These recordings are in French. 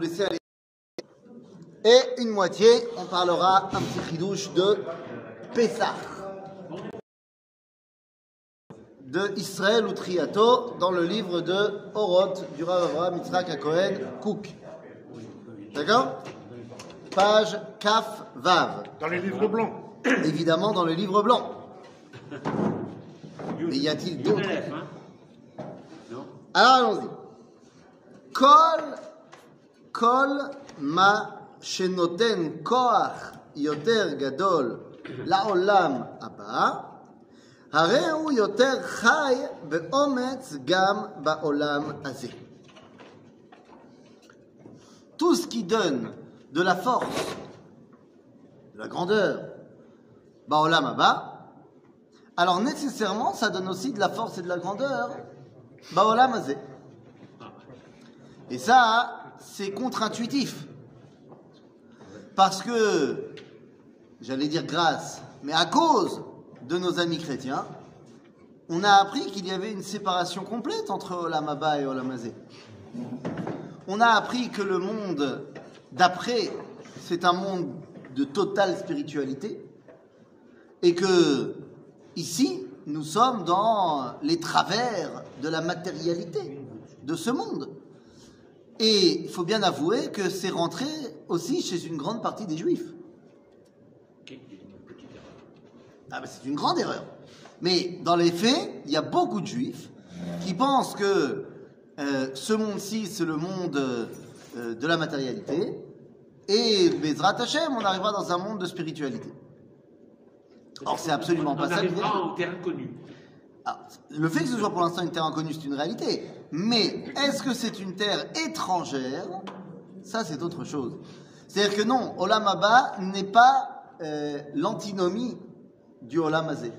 vous laisser aller. Et une moitié, on parlera un petit ridouche de Pessah. De Israël ou Triato dans le livre de Oroth du Rav Avraham Yitzhak Cohen Cook. D'accord? Page Kaf Vav. Dans les livres blancs. Évidemment dans le livre blanc. Mais y a-t-il d'autres? Alors allons-y. Kol, kol ma shenoten koach yoter gadol לעולם הבא, הרי הוא יותר חי באומץ גם בעולם הזה. Tout ce qui donne de la force, de la grandeur, בעולם הבא, alors nécessairement ça donne aussi de la force et de la grandeur, בעולם הזה. Et ça, c'est contre-intuitif. Parce que, j'allais dire grâce, mais à cause de nos amis chrétiens, on a appris qu'il y avait une séparation complète entre Olam Abba et Olam Hazé. On a appris que le monde d'après, c'est un monde de totale spiritualité, et que ici, nous sommes dans les travers de la matérialité de ce monde. Et il faut bien avouer que c'est rentré aussi chez une grande partie des juifs. Ah ben c'est une grande erreur. Mais dans les faits, il y a beaucoup de juifs qui pensent que euh, ce monde-ci, c'est le monde euh, de la matérialité. Et Bezrat Hashem, on arrivera dans un monde de spiritualité. Or, c'est absolument on pas ça. arrivera en terre inconnue. Ah, le fait que ce soit pour l'instant une terre inconnue, c'est une réalité. Mais est-ce que c'est une terre étrangère? Ça, c'est autre chose. C'est-à-dire que non, Olam Abba n'est pas euh, l'antinomie du Olam Azé.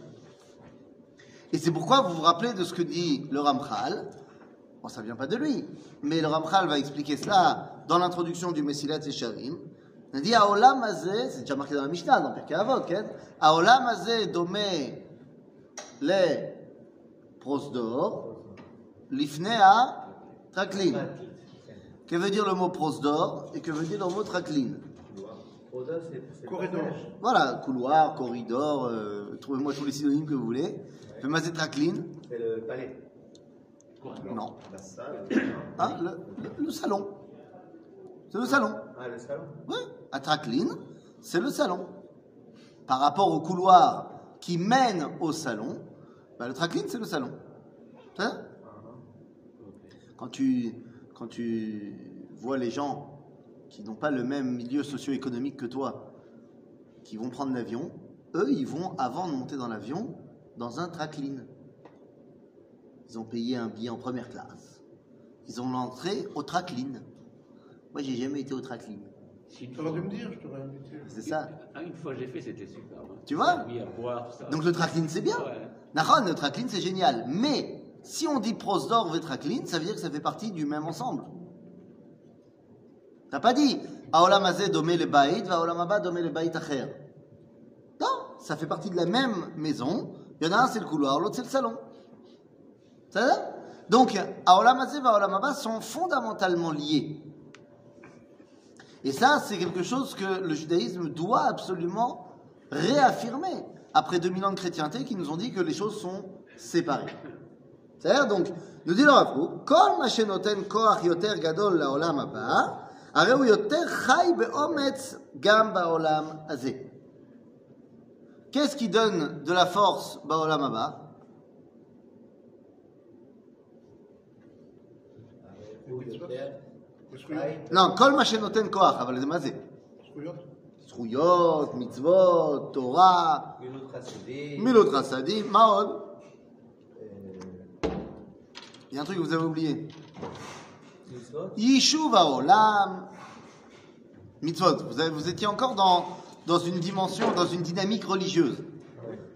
Et c'est pourquoi vous vous rappelez de ce que dit le Ramchal. Bon, ça ne vient pas de lui, mais le Ramchal va expliquer cela dans l'introduction du Messilat Echarim. On dit Aolam Azé, c'est déjà marqué dans la Mishnah, dans Pirkei Avot, hein. Aolam Azé domé les prosdor, l'ifnea, traklin. Que veut dire le mot prosdor et que veut dire le mot traklin Corridor. Voilà, couloir, corridor, euh, trouvez-moi tous les synonymes que vous voulez. Femazet traklin. C'est le palais. Non. Ah, le, salon. C'est le salon. Ah, le salon Oui, à Traklin, c'est le salon. Par rapport au couloir qui mène au salon, bah, le tracline, c'est le salon. C'est ça quand tu, quand tu vois les gens qui n'ont pas le même milieu socio-économique que toi, qui vont prendre l'avion, eux, ils vont, avant de monter dans l'avion, dans un tracline. Ils ont payé un billet en première classe. Ils ont l'entrée au tracline. Moi, j'ai jamais été au tracline. Si T'aurais fois- dû me dire, je t'aurais invité. C'est ça. Ah, une fois j'ai fait, c'était super. Tu vois Oui, à boire, tout ça. Donc le tracline, c'est bien. Ouais. Nahon, le tracline, c'est génial. Mais si on dit prosdor ve tracline, ça veut dire que ça fait partie du même ensemble. T'as pas dit Aolam hazeh domé le baït, va olam haba domé le baït acher. Non, ça fait partie de la même maison. Il y en a un, c'est le couloir, l'autre, c'est le salon. Ça va? Donc, Aolam olam haba sont fondamentalement liés. Et ça, c'est quelque chose que le judaïsme doit absolument réaffirmer après 2000 ans de chrétienté qui nous ont dit que les choses sont séparées. C'est-à-dire, donc, nous dit le Rav Kook, כל מה שנותן כוח יותר גדול לעולם הבא, הרי הוא יותר חי באומץ גם בעולם הזה. Qu'est-ce qui donne de la force בעולם הבא זכויות? לא, כל מה שנותן כוח, אבל זה מה זה? זכויות? זכויות, מצוות, תורה, מילות חסידים. מילות חסדים, מה עוד? אה, Il y a un truc que vous avez oublié. מצוות. Yishuv Olam, mitzvot. Vous, avez- vous étiez encore dans, dans une dimension, dans une dynamique religieuse.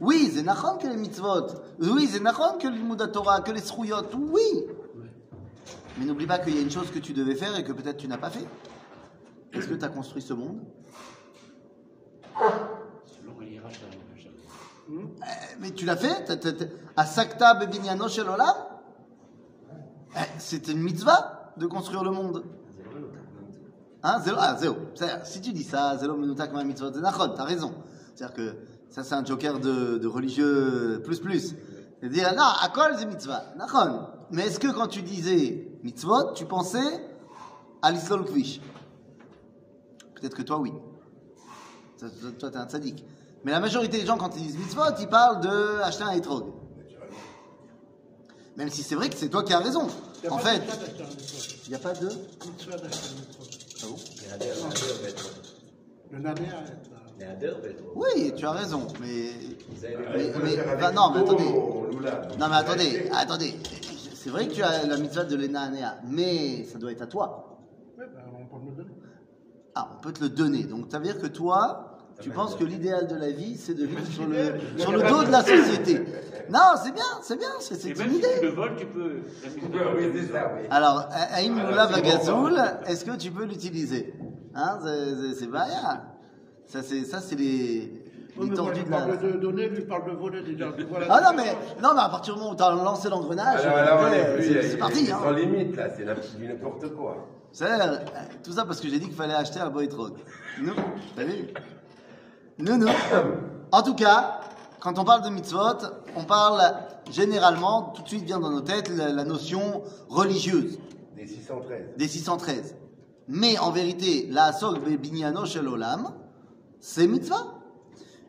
Oui, c'est nachon que les mitzvot. Oui, c'est nachon que le Limudat Torah, que les srouyot. Oui. Mais n'oublie pas qu'il y a une chose que tu devais faire et que peut-être tu n'as pas fait. Est-ce que tu as construit ce monde? Eh, Mais tu l'as fait À Sakta Bebinyano Shel Olam Eh, C'est une mitzvah de construire le monde. Hein, zéro, ah, zéro. Si tu dis ça, zéro menutak ma c'est nachon, t'as raison. C'est-à-dire que ça, c'est un joker de, de religieux plus plus. C'est-à-dire, non, à quoi mitzvah Nachon. Mais est-ce que quand tu disais mitzvot, tu pensais à l'islam kvish. Peut-être que toi, oui. Toi, t'es un sadique. Mais la majorité des gens, quand ils disent mitzvot, ils parlent de acheter un etrog. Même si c'est vrai que c'est toi qui as raison. En fait, il n'y a pas de. Mitzvah d'acheter un etrog. Ah bon? Le nader oui, tu as raison, mais, bah non, mais attendez, non mais attendez, attendez, c'est vrai que tu as la mitzvah de l'Ena Anea, mais ça doit être à toi. Oui, ben, on peut me le donner. Ah, on peut te le donner. Donc, ça veut dire que toi, tu penses que l'idéal de la vie, c'est de vivre sur le, sur le dos de la société. Non, c'est bien, c'est bien, c'est une même si tu le idée. voles, tu peux. la mise de- Oui, c'est ça, oui. Alors, Aïm c'est bon, Vagazoul, bah. est-ce que tu peux l'utiliser? Hein, c'est- pas rien. Ça, c'est ça, c'est les, Oui, les mais moi, tordus je de la... parle de donner, lui parle de voler déjà. Tu vois la Ah non, mais, non, mais à partir du moment où tu as lancé l'engrenage, est plus, c'est- il- c'est parti. il- Hein. sans limite, là, c'est n'importe- du n'importe quoi. C'est euh, tout ça parce que j'ai dit qu'il fallait acheter un boy trog. Nous, t'as vu Nous, nous. En tout cas, quand on parle de mitzvot, on parle généralement, tout de suite vient dans nos têtes la, la notion religieuse Des 613. des 613. Mais en vérité, la asog binyano shel olam, c'est mitzvah.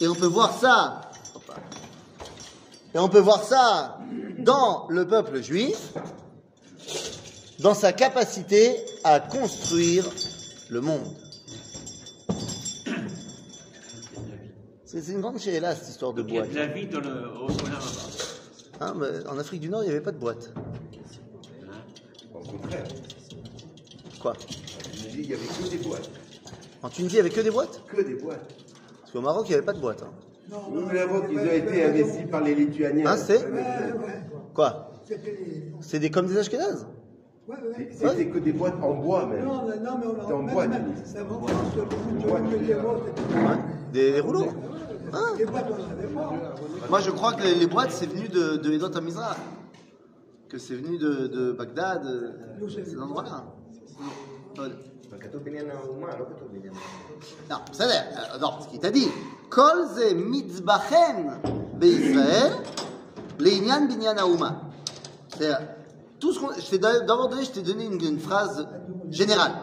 Et on peut voir ça. Et on peut voir ça dans le peuple juif, dans sa capacité à construire le monde. C'est une grande chéla cette histoire de boîte. Il y de la vie dans le, hein, en Afrique du Nord, il n'y avait pas de boîte. Quoi Je dis, il n'y avait que des boîtes. En Tunisie, il n'y avait que des boîtes Que des boîtes. Parce qu'au Maroc, il n'y avait pas de boîte. hein. Nous l'avons qu'ils ont été investis par les Lituaniens. Hein, c'est. Quoi. C'est des comme des Ashkénazes Ouais, ouais. C'était que des boîtes en bois, même. Non, mais- non, mais on C'était en même- bois, en de bois, boîtes. Des, des rouleaux Hein Les boîtes, on n'avait pas. Moi, je crois que les, les boîtes, c'est venu de, de Edot Amizrah. Que c'est venu de, de Bagdad, euh, D'où c'est ces endroits-là. Ouais. כתוב בניין האומה, לא כתוב בניין האומה. Non, c'est vrai. Euh, Non, ce qu'il t'a dit. Kol ze mitzbachen be'Israël le'inyan binyan haouma. C'est-à-dire, tout ce qu'on... Je t'ai d'abord donné, je t'ai donné une, une phrase générale.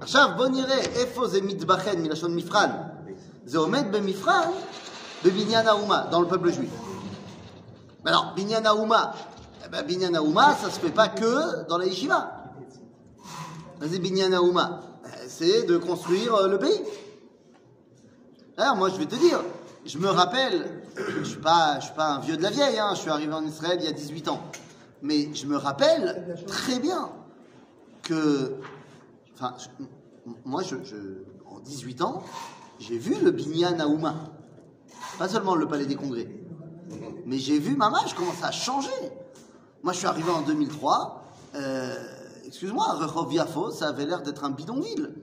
עכשיו בוא נראה איפה זה מתבחן מלשון מפרן. זה עומד במפרן בבניין האומה, dans le peuple juif. Alors, binyan haouma, eh ben, binyan haouma, ça se fait pas que dans la yeshiva. c'est de construire euh, le pays. Alors, moi, je vais te dire, je me rappelle, je suis pas, suis pas un vieux de la vieille, hein, je suis arrivé en Israël il y a 18 ans. Mais je me rappelle très bien que, enfin, moi, je, en 18 ans, j'ai vu le Binyan Aouma. Pas seulement le Palais des Congrès. Mais j'ai vu Mamash comment ça a changé. Moi, je suis arrivé en 2003. euh, Excuse-moi, Rehov Yafo, ça avait l'air d'être un bidonville.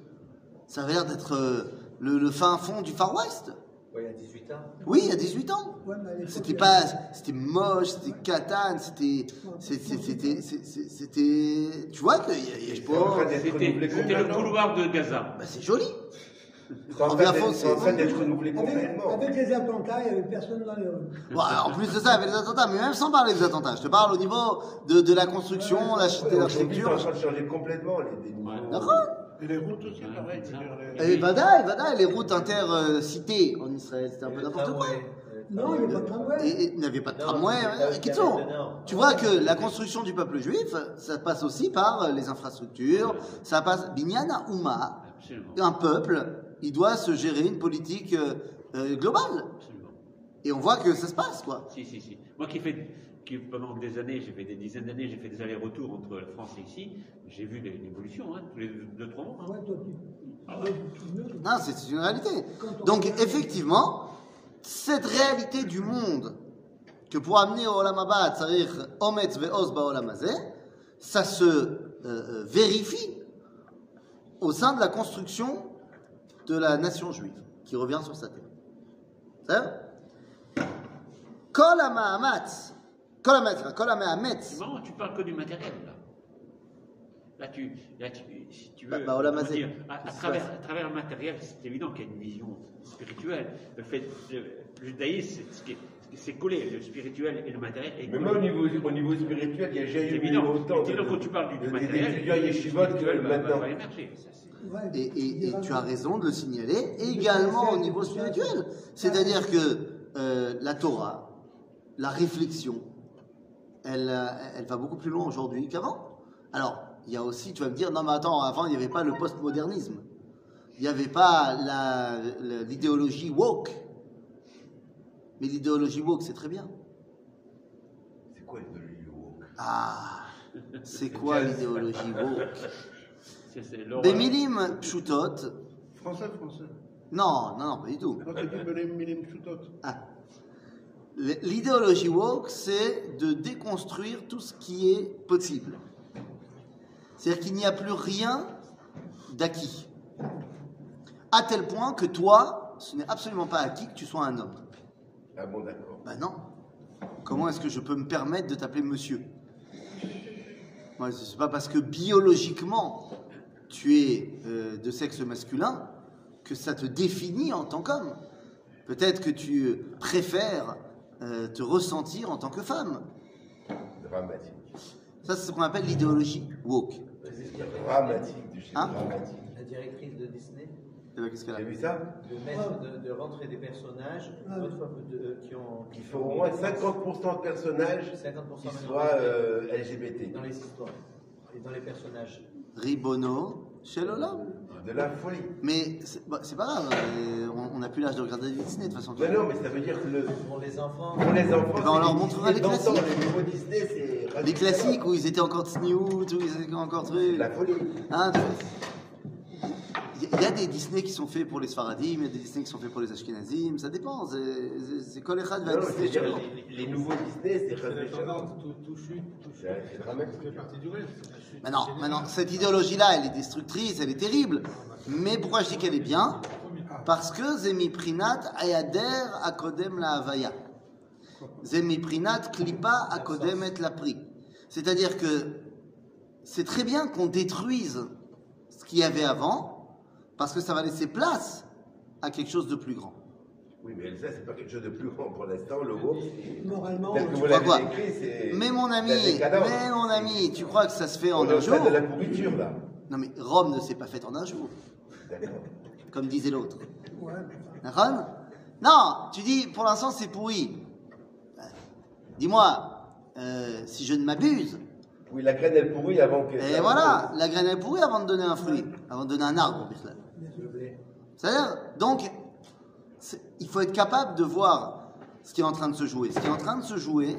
Ça avait l'air d'être euh, le, le fin fond du Far West. Ouais, il y a 18 ans. Oui, il y a 18 ans. Ouais, C'était pas, c'était moche, c'était catane, c'était, c'était, c'était, tu vois que, C'était le couloir de Gaza. bah, c'est joli. C'est en en train d'être renouvelé Avec, complètement. avec les attentats, il n'y avait personne dans les rues. Bon, en plus de ça, avec les attentats, mais même sans parler des attentats, je te parle au niveau de, de la construction, la Ouais, Aujourd'hui, c'est en l'architecture. train de changer complètement les. D'accord Et les routes aussi, pareil. les- Et Vadaï, Vadaï, les routes intercités en Israël, c'était un peu n'importe quoi. Non, il n'y a pas de tramway. Il n'y avait pas de tramway. tu vois que la construction du peuple juif, ça passe aussi par les infrastructures, ça passe. Binyana Uma, un peuple, il doit se gérer une politique euh, euh, globale. Absolument. Et on voit que ça se passe, quoi. Si, si, si. Moi qui fais, qui pendant des années, j'ai fait des dizaines d'années, j'ai fait des allers-retours entre la France et ici, j'ai vu des- l'évolution, hein, tous les deux, trois mois. hein. Ouais, toi, tu. Ah ouais. Non, c'est une réalité. Donc, effectivement, cette réalité du monde que pour amener au Olam c'est-à-dire Ometz ve'oz ba'olam ça se euh, vérifie au sein de la construction de la nation juive qui revient sur sa terre. C'est vrai Kol ha'ma'amatz, kol C'est marrant, tu parles que du matériel, là. Là, tu, là, tu, si tu veux, Bah, bah, dire, à, travers, à travers le matériel, c'est évident qu'il y a une vision spirituelle. Le fait, le judaïsme, c'est- ce qui est- c'est collé, le spirituel et le matériel. est Mais moi, au niveau, au niveau spirituel, il y a jamais eu évident. autant tu parles du, du matériel, d'étudiants le yeshivot que spirituel va- va- maintenant. Et, et- et il tu as raison de le signaler, également au niveau spirituel. C'est-à-dire que euh, la Torah, la réflexion, elle, euh, elle va beaucoup plus loin aujourd'hui qu'avant. Alors, il y a aussi, tu vas me dire, non mais attends, avant il n'y avait pas le postmodernisme. Il n'y avait pas l'idéologie woke. Mais l'idéologie woke, c'est très bien. C'est quoi l'idéologie woke? Ah, c'est quoi l'idéologie woke? C'est- c'est l'horreur. Bemilim pshutot. Français, français. Non, non, non, pas du tout. Milim Milim. Ah. L'idéologie woke, c'est de déconstruire tout ce qui est possible. C'est-à-dire qu'il n'y a plus rien d'acquis. À tel point que toi, ce n'est absolument pas acquis que tu sois un homme. Ah bon, d'accord. Ben non. Comment est-ce que je peux me permettre de t'appeler monsieur? Moi, c'est pas parce que biologiquement tu es euh, de sexe masculin que ça te définit en tant qu'homme. Peut-être que tu préfères euh, te ressentir en tant que femme. Dramatique. Ça, c'est ce qu'on appelle l'idéologie woke. Dramatique du Hein? dramatique. La directrice de Disney, Ben, qu'est-ce qu'elle a T'as vu ça de mettre, de, de rentrer des personnages Ah de- qui ont Il faut au moins 50% de personnages 50% qui soient euh, LGBT. dans les histoires et dans les personnages. Ribono chez Lola. De la folie. Mais c'est bah, pas grave, euh, on- n'a plus l'âge de regarder Disney de toute façon. Mais non, mais ça veut dire que le, Pour les enfants, pour les enfants, Eh ben, on leur les montrera Disney les classiques. Les Disney. Les classiques où ils étaient encore Tsniout, où ils étaient encore trucs. La folie. Hein. Il y- a des Disney qui sont faits pour les Sfaradim, il y a des Disney qui sont faits pour les Ashkenazim, ça dépend. C'est- C'est c'est Kol Echad va Disney les, les nouveaux Disney, c'est tendance, Shalom. tout, chute, tout chute. C'est partie du rêve. Maintenant, maintenant, cette idéologie-là, elle est destructrice, elle est terrible. Mais pourquoi je dis qu'elle est bien? Parce que Zemi Prinat Ayader Akodem la Havaya. Zemi Prinat Klipa Akodem et la Pri. C'est-à-dire que c'est très bien qu'on détruise ce qu'il y avait avant, parce que ça va laisser place à quelque chose de plus grand. Oui, mais ça, c'est pas quelque chose de plus grand pour l'instant. Le groupe, Moralement, que vous crois l'avez c'est. Mais mon ami, mais mon ami, tu crois que ça se fait en On un jour stade de la pourriture, là. Non mais Rome ne s'est pas faite en un jour, D'accord. comme disait l'autre. ouais, D'accord Non, tu dis pour l'instant c'est pourri. Euh, Dis-moi, euh, si je ne m'abuse, Oui, la graine, elle pourrit avant que. et voilà, la graine est pourrie avant de donner un fruit, avant de donner un arbre. Bichlal. le blé. C'est-à-dire, donc, il faut être capable de voir ce qui est en train de se jouer. Ce qui est en train de se jouer,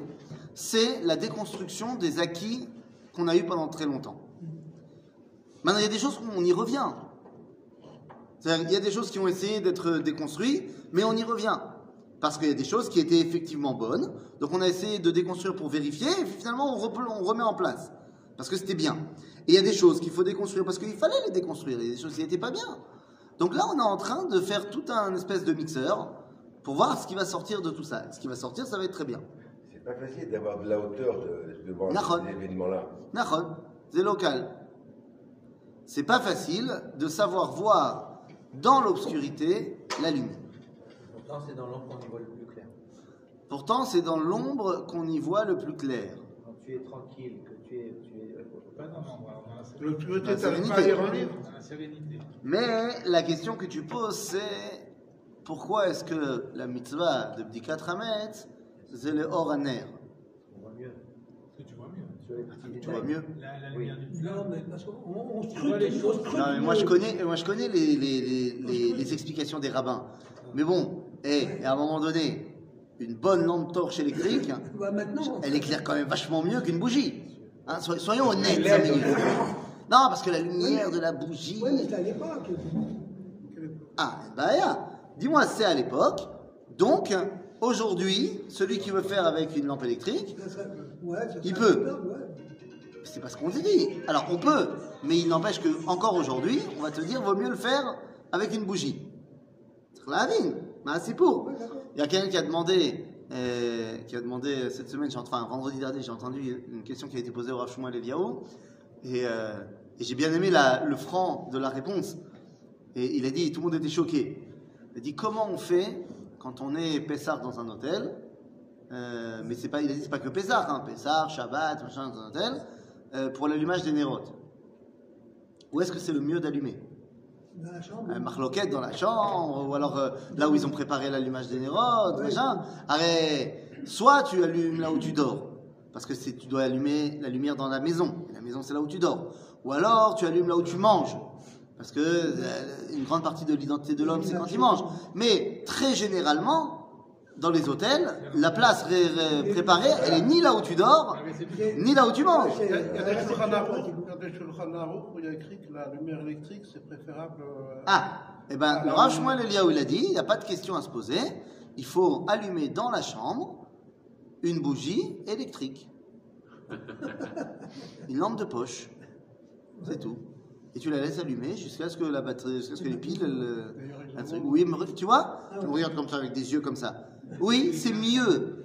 c'est la déconstruction des acquis qu'on a eu pendant très longtemps. Maintenant, il y a des choses où on y revient. C'est-à-dire, il y a des choses qui ont essayé d'être déconstruites, mais on y revient. Parce qu'il y a des choses qui étaient effectivement bonnes, donc on a essayé de déconstruire pour vérifier, et finalement on remet en place. Parce que c'était bien. Et il y a des choses qu'il faut déconstruire, parce qu'il fallait les déconstruire, il y a des choses qui n'étaient pas bien. Donc là, on est en train de faire tout un espèce de mixeur pour voir ce qui va sortir de tout ça. Ce qui va sortir, ça va être très bien. C'est pas facile d'avoir de la hauteur de- devant. Nahon, c'est local. C'est pas facile de savoir voir dans l'obscurité la lumière. Pourtant, c'est dans l'ombre qu'on y voit le plus clair. Pourtant, c'est dans l'ombre qu'on y voit le plus clair. Quand tu es tranquille, que tu es. Tu es Pas dans l'ombre, Le à sérénité. Mais la question que tu poses, c'est pourquoi est-ce que la mitzvah de Bdikat Hametz, c'est le Or Haner On voit mieux. Tu vois mieux. Tu vois mieux? Non, mais moi je connais, moi je connais les, les, les, les- les explications des rabbins. Mais bon, et à un moment donné, une bonne lampe torche électrique, Bah, elle éclaire quand même vachement mieux qu'une bougie. Hein, soy- soyons honnêtes, minutes. Non, parce que la lumière de la bougie. ouais, mais c'était à l'époque. Ah, bah, yeah. dis-moi, c'est à l'époque. Donc, aujourd'hui, celui qui veut faire avec une lampe électrique, Il peut. c'est pas ce qu'on dit. Alors, on peut, mais il n'empêche que encore aujourd'hui, on va te dire, vaut mieux le faire avec une bougie. C'est. Bah, c'est pour. Il y a quelqu'un qui a demandé, euh, qui a demandé euh, cette semaine, enfin vendredi dernier, j'ai entendu une question qui a été posée au Rav Shmuel euh, et j'ai bien aimé le franc de la réponse. Et il a dit, tout le monde était choqué. Il a dit, comment on fait quand on est Pessar dans un hôtel mais c'est pas, il a dit c'est pas que Pessar, hein, Pessar, Shabbat, machin, dans un hôtel, pour l'allumage des nérotes. Où est-ce que c'est le mieux d'allumer? Un marloquette dans la chambre, ou alors euh, là où ils ont préparé l'allumage des nérodes, Ouais. machin. Arrête, soit tu allumes là où tu dors, parce que tu dois allumer la lumière dans la maison, et la maison c'est là où tu dors. Ou alors tu allumes là où tu manges, parce que euh, une grande partie de l'identité de l'homme c'est quand il mange. Mais très généralement, dans les hôtels, la place ré- ré- préparée, elle est ni là où tu dors, Ah, ni là où tu manges. Il y a, des Shulchan où il y a écrit que la lumière électrique c'est préférable. euh, Ah, eh ben, le Rav Shmuel il a dit, il n'y a pas de question à se poser, il faut allumer dans la chambre une bougie électrique. une lampe de poche. C'est tout. Et tu la laisses allumer jusqu'à ce que la batterie, jusqu'à ce que les piles, truc- oui, tu vois, tu me regardes comme ça avec des yeux comme ça. Oui, c'est mieux.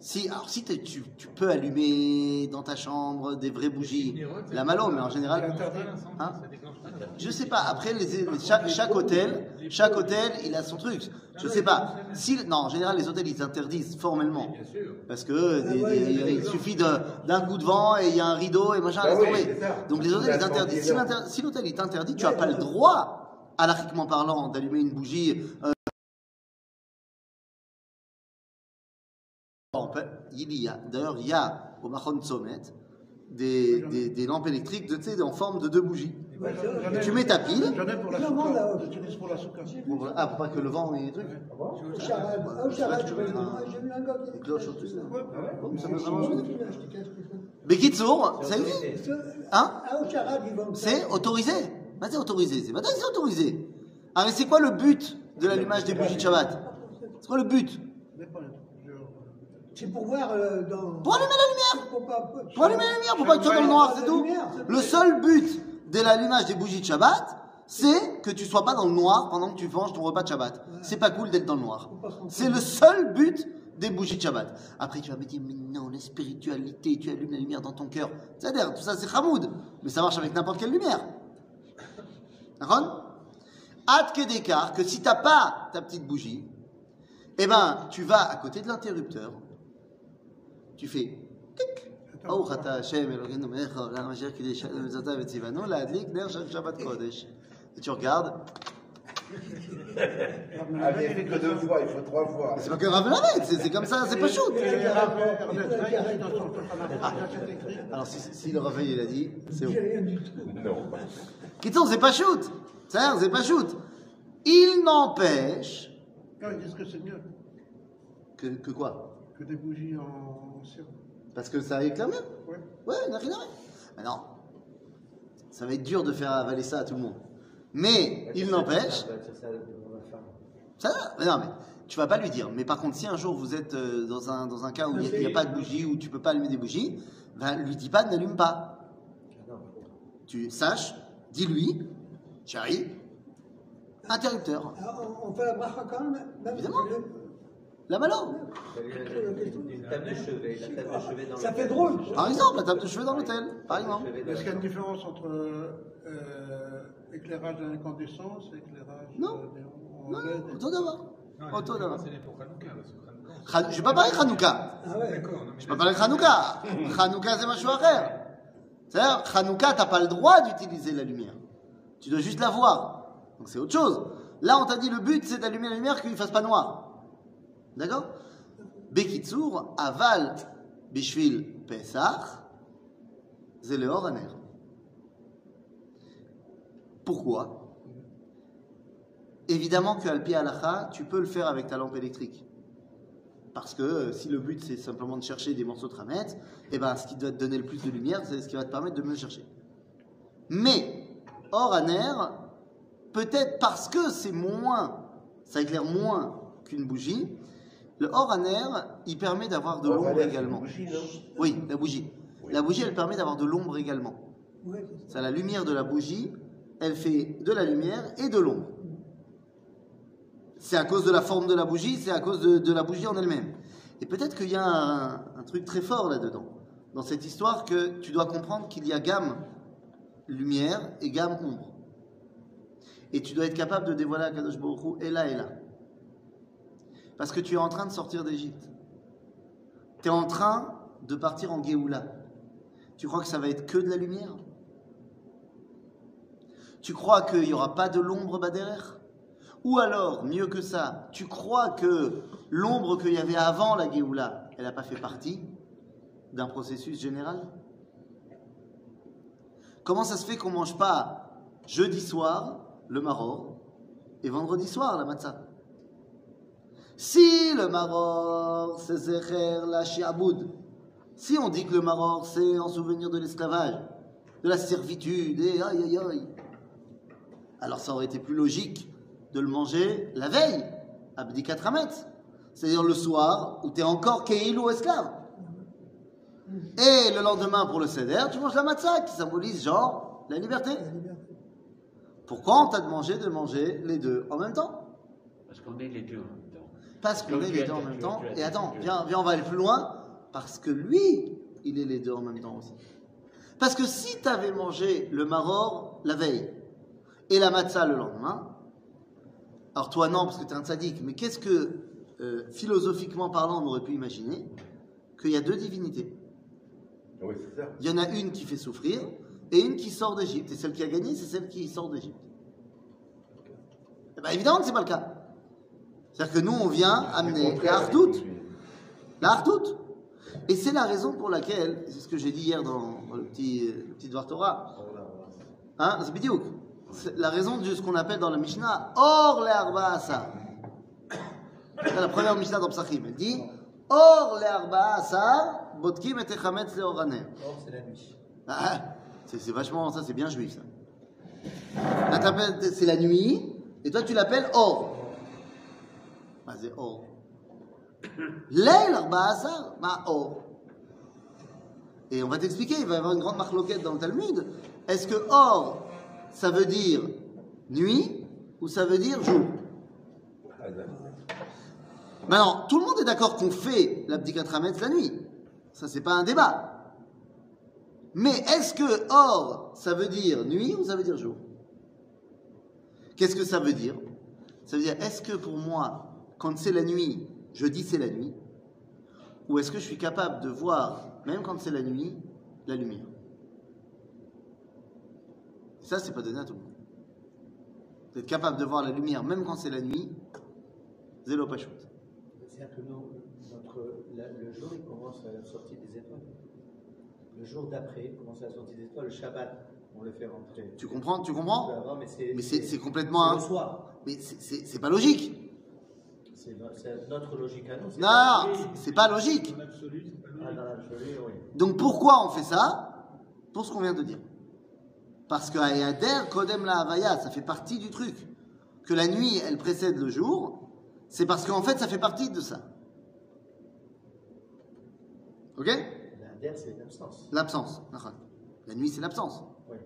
Si, alors si tu, tu peux allumer dans ta chambre des vraies bougies, la malo, mais en général, Hein pas. je sais pas. Après, les, les- chaque, chaque hôtel, chaque hôtel, il a son truc. Je sais pas. Si, non, en général, les hôtels, ils interdisent formellement. Parce que des- des- il il suffit d'un coup de vent et il y a un rideau et machin, Bah laisse tomber. Donc les hôtels, ils interdisent. Si l'inter- si l'hôtel est interdit, tu n'as pas le droit, anarchiquement parlant, d'allumer une bougie. euh, on peut- il y a, d'ailleurs, il y a au Mahon Sommet des, des, des lampes électriques de, tu sais, en forme de deux bougies. Ouais, Et ai- tu mets ta pile. J'en ai pour la Non, non, là, souka. J'utilise pour la souka. Bon, voilà. Ah, pour pas que le vent et les trucs. Au charade. Ah, Au charade, je vais- j'ai vu un gars qui Des cloches, tout ça. Ouais, ouais. Bon, ça vraiment. Mais ça y est, hein au charade. C'est autorisé. Bah, c'est autorisé. C'est maintenant c'est autorisé. Ah, mais c'est quoi le but de l'allumage des bougies de Shabbat? C'est quoi le but? C'est pour voir euh, dans. Pour allumer la lumière Pour pas. Pour allumer la lumière, pour pas que tu sois dans le noir, c'est tout. Le seul but de l'allumage des bougies de Shabbat, c'est que tu sois pas dans le noir pendant que tu manges ton repas de Shabbat. C'est pas cool d'être dans le noir. C'est le seul but des bougies de Shabbat. Après, tu vas me dire, mais non, la spiritualité, tu allumes la lumière dans ton cœur. C'est-à-dire, tout ça, c'est Hamoud. Mais ça marche avec n'importe quelle lumière. D'accord? Hâte que d'écart que si t'as pas ta petite bougie, eh ben, tu vas à côté de l'interrupteur, tu fais tic. Baruch oh, Hashem Elokeinu Melech Haolam Asher Kidesh Mitzvotav et Tzivanu Laadlik Ner Shabbat Kodesh. Et tu regardes. Ah, il fait que deux fois, il faut trois fois. C'est pas que Rav c'est comme ça, c'est pas shoot. Alors si, si le Rav il a dit, c'est où? Non. Quittons, c'est pas shoot. C'est pas shoot. Il n'empêche. Que, que quoi? Que des bougies en cire. Parce que ça éclaire mieux. Ouais. Ouais, il n'a rien à voir. Mais non, ça va être dur de faire avaler ça à tout le monde. Mais il n'empêche, Ça mais non, mais tu vas pas lui dire. Mais par contre, si un jour vous êtes euh, dans un, dans un cas où il n'y a, il y a pas de bougie, où tu peux pas allumer des bougies, ben, lui dis pas n'allume pas. Ah non, Tu saches, dis-lui, chérie, interrupteur. Alors, on on fait la bracha quand même? Même Évidemment. le- La table de chevet, la table de chevet dans Ça fait drôle. Par exemple, la table de cheveux dans l'hôtel, par exemple. Chevet Est-ce qu'il y a une différence entre euh, éclairage à incandescence et éclairage Non. euh, en Non, LED non, auto d'abord. Non, Auto les d'abord. Je vais pas parler de Hanouka. Ah ouais. D'accord. Je vais pas parler de Hanouka. Hanouka, c'est machin frère. C'est-à-dire, Hanouka, t'as pas le droit d'utiliser la lumière. Tu dois juste la voir. Donc c'est autre chose. Là, on t'a dit le but, c'est d'allumer la lumière qu'il fasse pas noir. D'accord? Bekitsour, aval, bishvil, pesach, zéléor, aner. Pourquoi? Évidemment que Alpi Alacha, tu peux le faire avec ta lampe électrique. Parce que euh, si le but c'est simplement de chercher des morceaux de ramet, eh ben, ce qui doit te donner le plus de lumière, c'est ce qui va te permettre de mieux chercher. Mais, or, aner, peut-être parce que c'est moins, ça éclaire moins qu'une bougie, le or aner, il permet d'avoir de Or, l'ombre également. Oui, la bougie. La bougie, elle permet d'avoir de l'ombre également. C'est la lumière de la bougie, elle fait de la lumière et de l'ombre. C'est à cause de la forme de la bougie, c'est à cause de, de la bougie en elle-même. Et peut-être qu'il y a un, un truc très fort là-dedans, dans cette histoire, que tu dois comprendre qu'il y a gamme lumière et gamme ombre. Et tu dois être capable de dévoiler à Kadosh Baruch Hu, et là et là. Parce que tu es en train de sortir d'Égypte. Tu es en train de partir en Géoula. Tu crois que ça va être que de la lumière? Tu crois qu'il n'y aura pas de l'ombre derrière Ou alors, mieux que ça, tu crois que l'ombre qu'il y avait avant la Géoula, elle n'a pas fait partie d'un processus général? Comment ça se fait qu'on ne mange pas jeudi soir le maror et vendredi soir la matzah? Si le maror c'est Zecher la Shiaboud, si on dit que le maror c'est en souvenir de l'esclavage, de la servitude, et aïe aïe aïe, alors ça aurait été plus logique de le manger la veille, Abdikat Hametz, c'est-à-dire le soir où tu es encore Keil ou esclave. Et le lendemain pour le Seder, tu manges la matzah qui symbolise genre la liberté. La liberté. Pourquoi on t'a demandé de manger les deux en même temps? Parce qu'on est les deux en même temps. Parce qu'on est les deux en même temps. Et attends, viens, viens, on va aller plus loin. Parce que lui, il est les deux en même temps aussi. Parce que si tu avais mangé le maror la veille et la matzah le lendemain, alors toi non, parce que tu es un tzaddik, mais qu'est-ce que, euh, philosophiquement parlant, on aurait pu imaginer Qu'il y a deux divinités? Oui, c'est ça. Il y en a une qui fait souffrir et une qui sort d'Égypte. Et celle qui a gagné, c'est celle qui sort d'Égypte. Eh bien, évidemment que ce n'est pas le cas. C'est-à-dire que nous, on vient amener la hardoute. La hardoute. Et c'est la raison pour laquelle, c'est ce que j'ai dit hier dans, dans le petit, le petit Dvar Torah, hein, la raison de ce qu'on appelle dans la Mishnah, Or le arba asa. C'est la première Mishnah dans Psachim. Elle dit, Or le arba asa, botkim et echametz le oraner. Or, c'est la nuit. Ah, c'est vachement, ça c'est bien juif ça. C'est la nuit, et toi tu l'appelles or. Or. L'ail arba'asar, ma or. Et on va t'expliquer, il va y avoir une grande marloquette dans le Talmud. Est-ce que or, ça veut dire nuit, ou ça veut dire jour? Maintenant, tout le monde est d'accord qu'on fait l'abdikat Hametz la nuit. Ça, c'est pas un débat. Mais est-ce que or, ça veut dire nuit ou ça veut dire jour? Qu'est-ce que ça veut dire? Ça veut dire, est-ce que pour moi, quand c'est la nuit, je dis c'est la nuit Ou est-ce que je suis capable de voir, même quand c'est la nuit, la lumière? Et ça, c'est pas donné à tout le monde. D'être capable de voir la lumière, même quand c'est la nuit, zélo pachout. C'est-à-dire que nous, notre, la- le jour, il commence à la sortie des étoiles. Le jour d'après, il commence à la sortie des étoiles. Le Shabbat, on le fait rentrer. Tu comprends Tu comprends? Mais c'est complètement... c'est. Mais c'est pas logique. C'est no- c'est notre logique à nous. Non, pas- c'est pas logique. Dans l'absolu, Ah, oui. Donc pourquoi on fait ça? Pour ce qu'on vient de dire. Parce que Ayader Kodem la Havaya, ça fait partie du truc. Que la nuit, elle précède le jour, c'est parce qu'en fait, ça fait partie de ça. Ok? La der, c'est l'absence. L'absence. La nuit, c'est l'absence. Oui.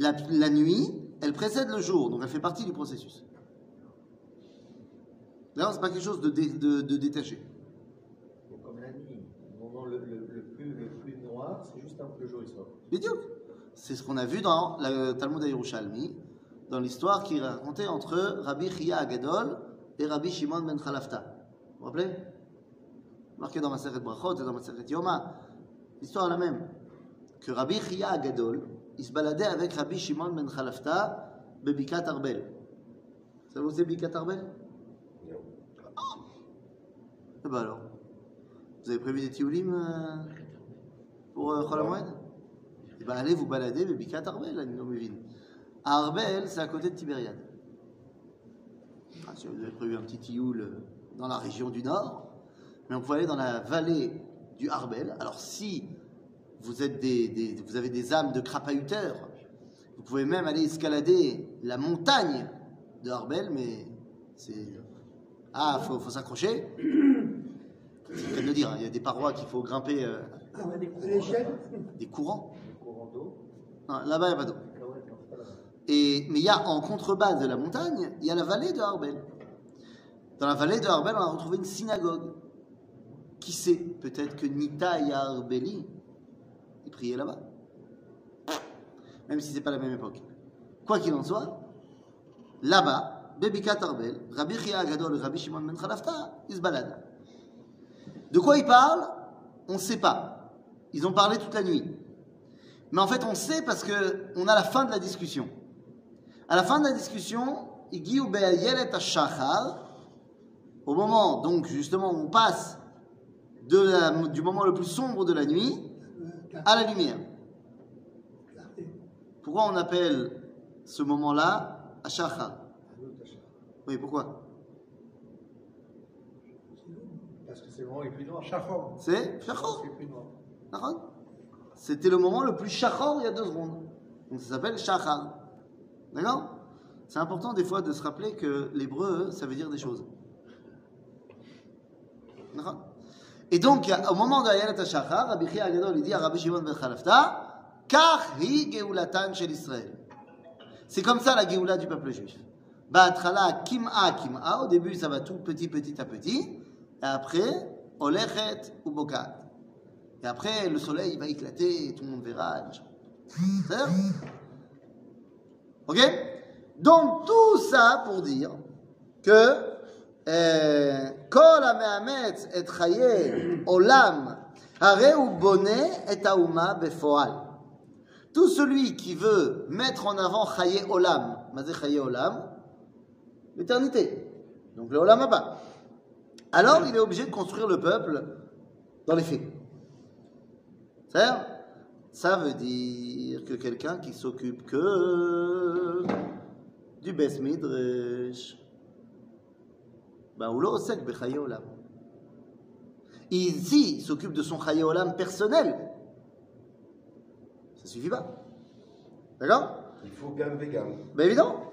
La, la nuit, elle précède le jour, donc elle fait partie du processus. Là, c'est pas quelque chose de, dé- de- de détaché. Comme la nuit, le moment le, le- plus, le plus noir, c'est juste que le jour sort. Bidiouk. C'est ce qu'on a vu dans le Talmud Yerushalmi, dans l'histoire qui est racontée entre Rabbi Chia Agadol et Rabbi Shimon ben Khalafta. Vous vous rappelez? Marqué dans Maseret Brachot et dans Maseret Yoma. L'histoire est la même. Que Rabbi Chia Agadol, il se baladait avec Rabbi Shimon ben Khalafta Bebikat Arbel. Ça vous c'est Bikat Arbel? Eh ben alors, vous avez prévu des tioulim euh, pour euh, Eh ben allez vous balader Bebikat Arbel, à Nomevin. À Arbel, c'est à côté de Tibériade. Ah, si vous avez prévu un petit tioul euh, dans la région du Nord, mais on pouvait aller dans la vallée du Harbel. Alors si vous, êtes des, des- vous avez des âmes de crapahuteurs, vous pouvez même aller escalader la montagne de Harbel, mais c'est... Ah, faut, faut s'accrocher. C'est le cas de le dire, hein, il y a des parois qu'il faut grimper, euh, Ah ouais, l'échelle des courants. D'eau. Non, Là-bas, il n'y a pas d'eau. Ah. Et, mais il y a en contrebas de la montagne, il y a la vallée de Harbel. Dans la vallée de Harbel, on a retrouvé une synagogue. Qui sait Peut-être que Nita et Harbeli, ils priaient là-bas. Même si c'est pas la même époque. Quoi qu'il en soit, là-bas, Bebikat Harbel, Rabbi Chia Agadol et Rabbi Shimon Ben Khalafta, ils se baladent. De quoi ils parlent On ne sait pas. Ils ont parlé toute la nuit. Mais en fait, on sait parce que on a la fin de la discussion. À la fin de la discussion, au moment, donc justement, on passe du moment le plus sombre de la nuit à la lumière. Pourquoi on appelle ce moment-là Ashachar Oui, pourquoi? Parce que c'est le moment le plus noir. Chachor. C'est Shachar. C'est le plus noir. D'accord C'était le moment le plus shachar il y a deux secondes. Donc ça s'appelle shachar. D'accord C'est important des fois de se rappeler que l'hébreu, ça veut dire des choses. D'accord Et donc, au moment de Ayelet HaShachar, Rabbi Chia Agadol, il dit à Rabbi Shimon ben Khalafta, Kach hi geulatan shel Israël. C'est comme ça la geoula du peuple juif. Ba'atrala kim'a kim'a, au début ça va tout petit petit à petit, et après, olechet ou bokat. Et après, le soleil va éclater, et tout le monde verra. et machin. C'est-à-dire Ok Donc, tout ça pour dire que euh, Kol המאמץ את חיי עולם, הרי הוא בונה את האומה בפועל. Tout celui qui veut mettre en avant Chaye Olam, Mazé Chaye Olam, l'éternité. Donc le Olam Abba. Alors il est obligé de construire le peuple dans les faits. C'est-à-dire, ça veut dire que quelqu'un qui s'occupe que du Bes Midrash, ben, ou l'osek. Ici, il s'occupe de son chaye olam personnel. Ça suffit pas. D'accord? Il faut gamme vegan. Ben évidemment.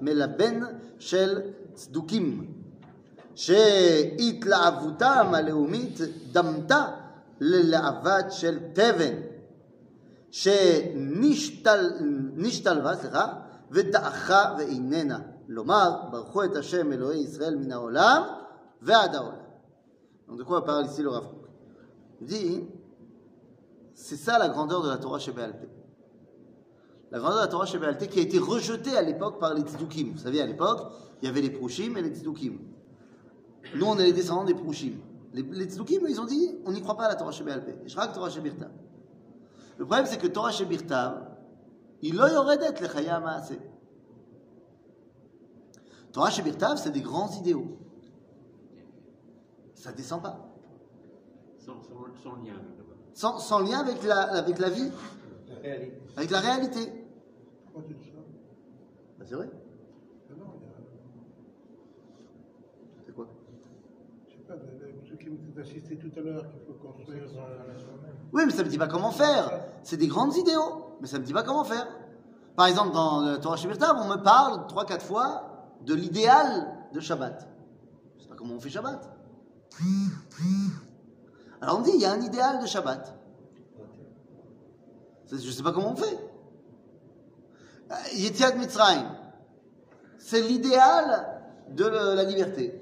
מלבן של צדוקים, שהתלהבותם הלאומית דמתה ללהבת של תבן, שנשתלבה, סליחה, ודעכה ואיננה. לומר, ברכו את השם אלוהי ישראל מן העולם ועד העולם. Donc de quoi parle ici le Rav Kook Il dit, c'est ça la grandeur de la Torah chez Béalté. la grandeur de la Torah chez Béalté qui a été rejetée à l'époque par les Tzdukim. Vous savez, à l'époque, il y avait les Prouchim et les Tzdukim. Nous, on est les descendants des Prouchim. Les, les Tzdukim, ils ont dit, on n'y croit pas à la Torah chez Béalté. Je raconte Torah chez. Le problème, c'est que Torah chez il y aurait d'être les Chaya Maaseh. Torah chez c'est des grands idéaux. Ça descend pas. Sans, sans- sans lien avec le peuple. Sans, sans lien avec la, avec la vie, La avec la réalité. Pourquoi tu dis ça? Bah, c'est vrai? Ah non, il y a- C'est quoi? Je sais pas, le- le- ceux qui m'ont assisté tout à l'heure, qu'il faut construire. euh, Oui, mais ça me dit pas comment faire. C'est des grands idéaux, mais ça me dit pas comment faire. Par exemple, dans le Torah chez Birtav, on me parle trois, quatre fois de l'idéal de Shabbat. Je sais pas comment on fait Shabbat. Alors on dit, il y a un idéal de Shabbat. Je sais pas comment on fait. Euh, Yetziat Mitzrayim. C'est l'idéal de la liberté.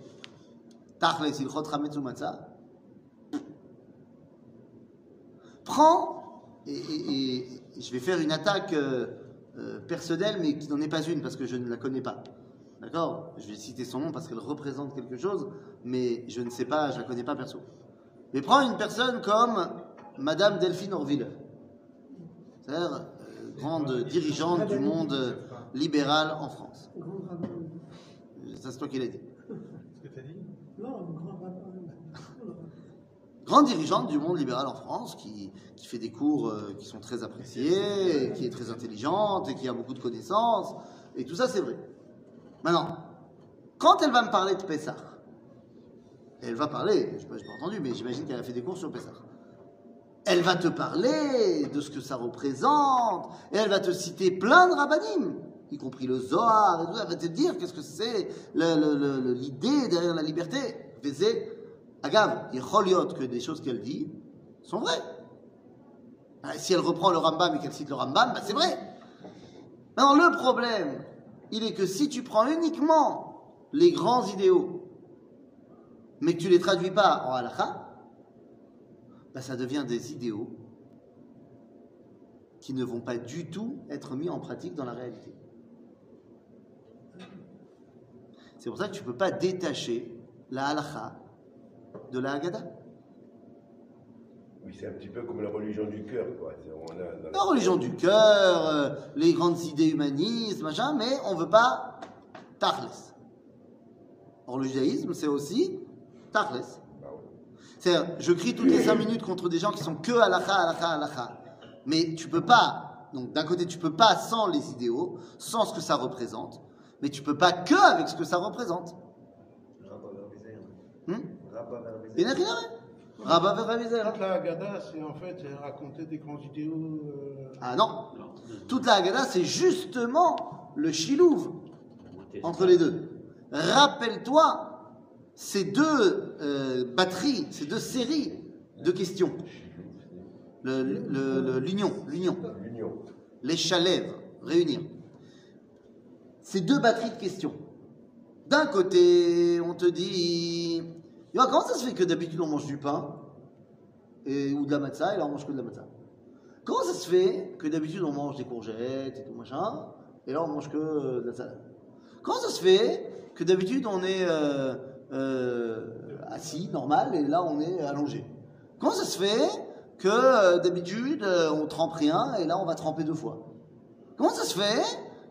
Prends, et, et- et je vais faire une attaque euh, euh, personnelle, mais qui n'en est pas une parce que je ne la connais pas. D'accord? Je vais citer son nom parce qu'elle représente quelque chose, mais je ne sais pas, je la connais pas perso. Mais prends une personne comme Madame Delphine Orville, c'est-à-dire grande dirigeante du monde libéral en France. Ça, c'est toi qui l'as dit. Ce que tu as dit? Non, grand rabbin. grande dirigeante du monde libéral en France, qui, qui fait des cours euh, qui sont très appréciés, et qui est très intelligente et qui a beaucoup de connaissances, et tout ça c'est vrai. Maintenant, quand elle va me parler de Pessah, elle va parler, je n'ai pas, pas entendu, mais j'imagine qu'elle a fait des cours sur Pessah. Elle va te parler de ce que ça représente, et elle va te citer plein de rabbinim, y compris le Zohar, et tout, elle va te dire qu'est-ce que c'est l'idée derrière la liberté. Vezé, Agave, il y que des choses qu'elle dit sont vraies. Ah, Si elle reprend le Rambam et qu'elle cite le Rambam, bah, c'est vrai. Maintenant, le problème, il est que si tu prends uniquement les grands idéaux, mais que tu les traduis pas en halakha, bah, ça devient des idéaux qui ne vont pas du tout être mis en pratique dans la réalité. C'est pour ça que tu ne peux pas détacher la halakha de la Haggadah. Oui, c'est un petit peu comme la religion du cœur, quoi. C'est- on a- dans La religion du cœur, euh, les grandes idées humanistes, machin, mais on veut pas Tachles. Or, le judaïsme, c'est aussi Tachles. Je crie toutes les cinq minutes contre des gens qui sont que halakha, halakha, halakha. Mais tu peux pas, donc d'un côté, tu peux pas sans les idéaux, sans ce que ça représente, mais tu peux pas que avec ce que ça représente. Hmm? Il y en a rien. Rabba Verabézer. Toute la Haggadah, c'est en fait raconter des grands idéaux. euh, Ah non. Toute la Haggadah, c'est justement le chilouv entre les deux. Rappelle-toi ces deux euh, batteries, ces deux séries de questions. L'union, l'union, les chalèves, réunir. Ces deux batteries de questions. D'un côté, on te dit, Yoann, comment ça se fait que d'habitude on mange du pain et, ou de la matzah et là on mange que de la matzah? Comment ça se fait que d'habitude on mange des courgettes et tout machin, et là on mange que euh, de la salade? Comment ça se fait que d'habitude on est euh, euh, assis, normal, et là on est allongé. Comment ça se fait que euh, d'habitude euh, on trempe rien, et là on va tremper deux fois? Comment ça se fait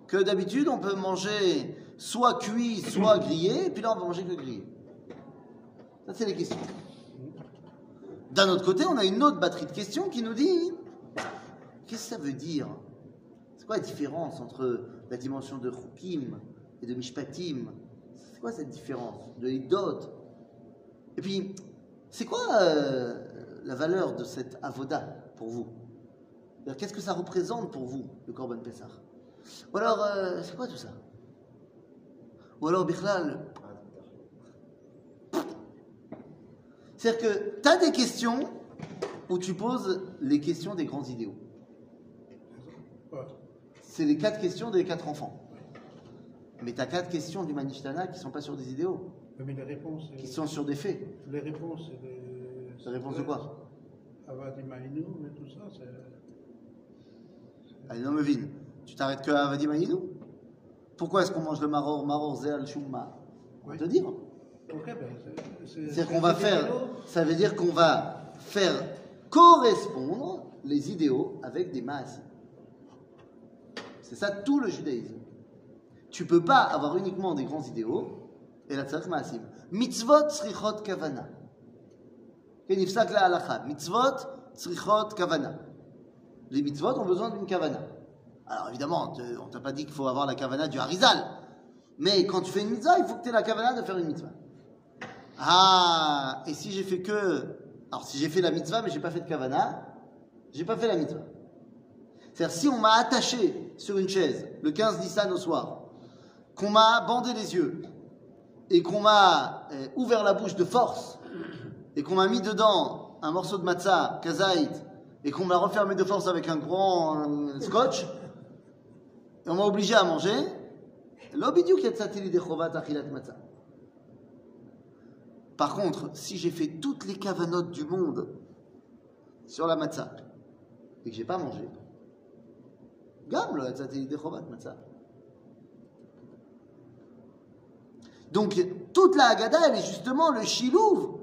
que d'habitude on peut manger soit cuit, soit grillé, et puis là on va manger que grillé? Ça c'est les questions. D'un autre côté, on a une autre batterie de questions qui nous dit qu'est-ce que ça veut dire? C'est quoi la différence entre la dimension de Chukim et de Mishpatim? Quoi cette différence De Hidot Et puis, c'est quoi euh, la valeur de cette avoda pour vous? Qu'est-ce que ça représente pour vous, le Korban Pessah Ou alors, euh, c'est quoi tout ça? Ou alors, Bichlal C'est-à-dire que tu as des questions où tu poses les questions des grands idéaux? C'est les quatre questions des quatre enfants. Mais tu as quatre questions du Manishtana qui ne sont pas sur des idéaux, Mais les réponses, c'est- qui sont sur des faits. les réponses, c'est des. Les réponses de quoi Avadimaïnou, mais tout ça, c'est. Allez, non, Mevin, tu t'arrêtes que à Vadim Aïdou Pourquoi est-ce qu'on mange le maror, maror, zéal, shumma On va te dire. Ok, ben, c'est- c'est. C'est-à-dire qu'on va faire, idéaux. ça veut dire qu'on va faire correspondre les idéaux avec des masses. C'est ça tout le judaïsme. Tu peux pas avoir uniquement des grands idéaux et la tzarech maasim. Mitzvot tzrichot kavana. Kenifsak la halacha? Mitzvot tzrichot kavana. Les mitzvot ont besoin d'une kavana. Alors évidemment, on t'a pas dit qu'il faut avoir la kavana du harizal. Mais quand tu fais une mitzvah, il faut que tu aies la kavana de faire une mitzvah. Ah, et si j'ai fait que. Alors si j'ai fait la mitzvah, mais j'ai pas fait de kavana, j'ai pas fait la mitzvah. C'est-à-dire, si on m'a attaché sur une chaise le 15 Nissan au soir, qu'on m'a bandé les yeux et qu'on m'a eh, ouvert la bouche de force et qu'on m'a mis dedans un morceau de matzah, kazaït, et qu'on m'a refermé de force avec un grand euh, scotch, et on m'a obligé à manger, par contre, si j'ai fait toutes les cavanotes du monde sur la matzah et que j'ai pas mangé, gamme le matzah. Donc, toute la Haggadah, elle est justement le chilouv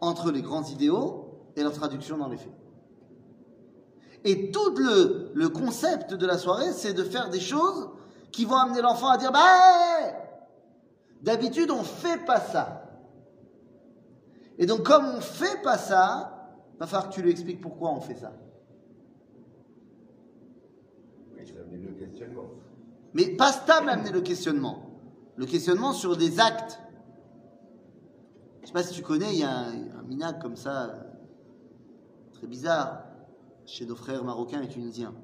entre les grands idéaux et leur traduction dans les faits. Et tout le, le concept de la soirée, c'est de faire des choses qui vont amener l'enfant à dire Bah, hey d'habitude, on fait pas ça. Et donc, comme on fait pas ça, va falloir que tu lui expliques pourquoi on fait ça. Oui, ça le questionnement. Mais pas Stam amener le questionnement. Le questionnement sur des actes. Je sais pas si tu connais, il y a un, un minag comme ça, très bizarre, chez nos frères marocains et tunisiens.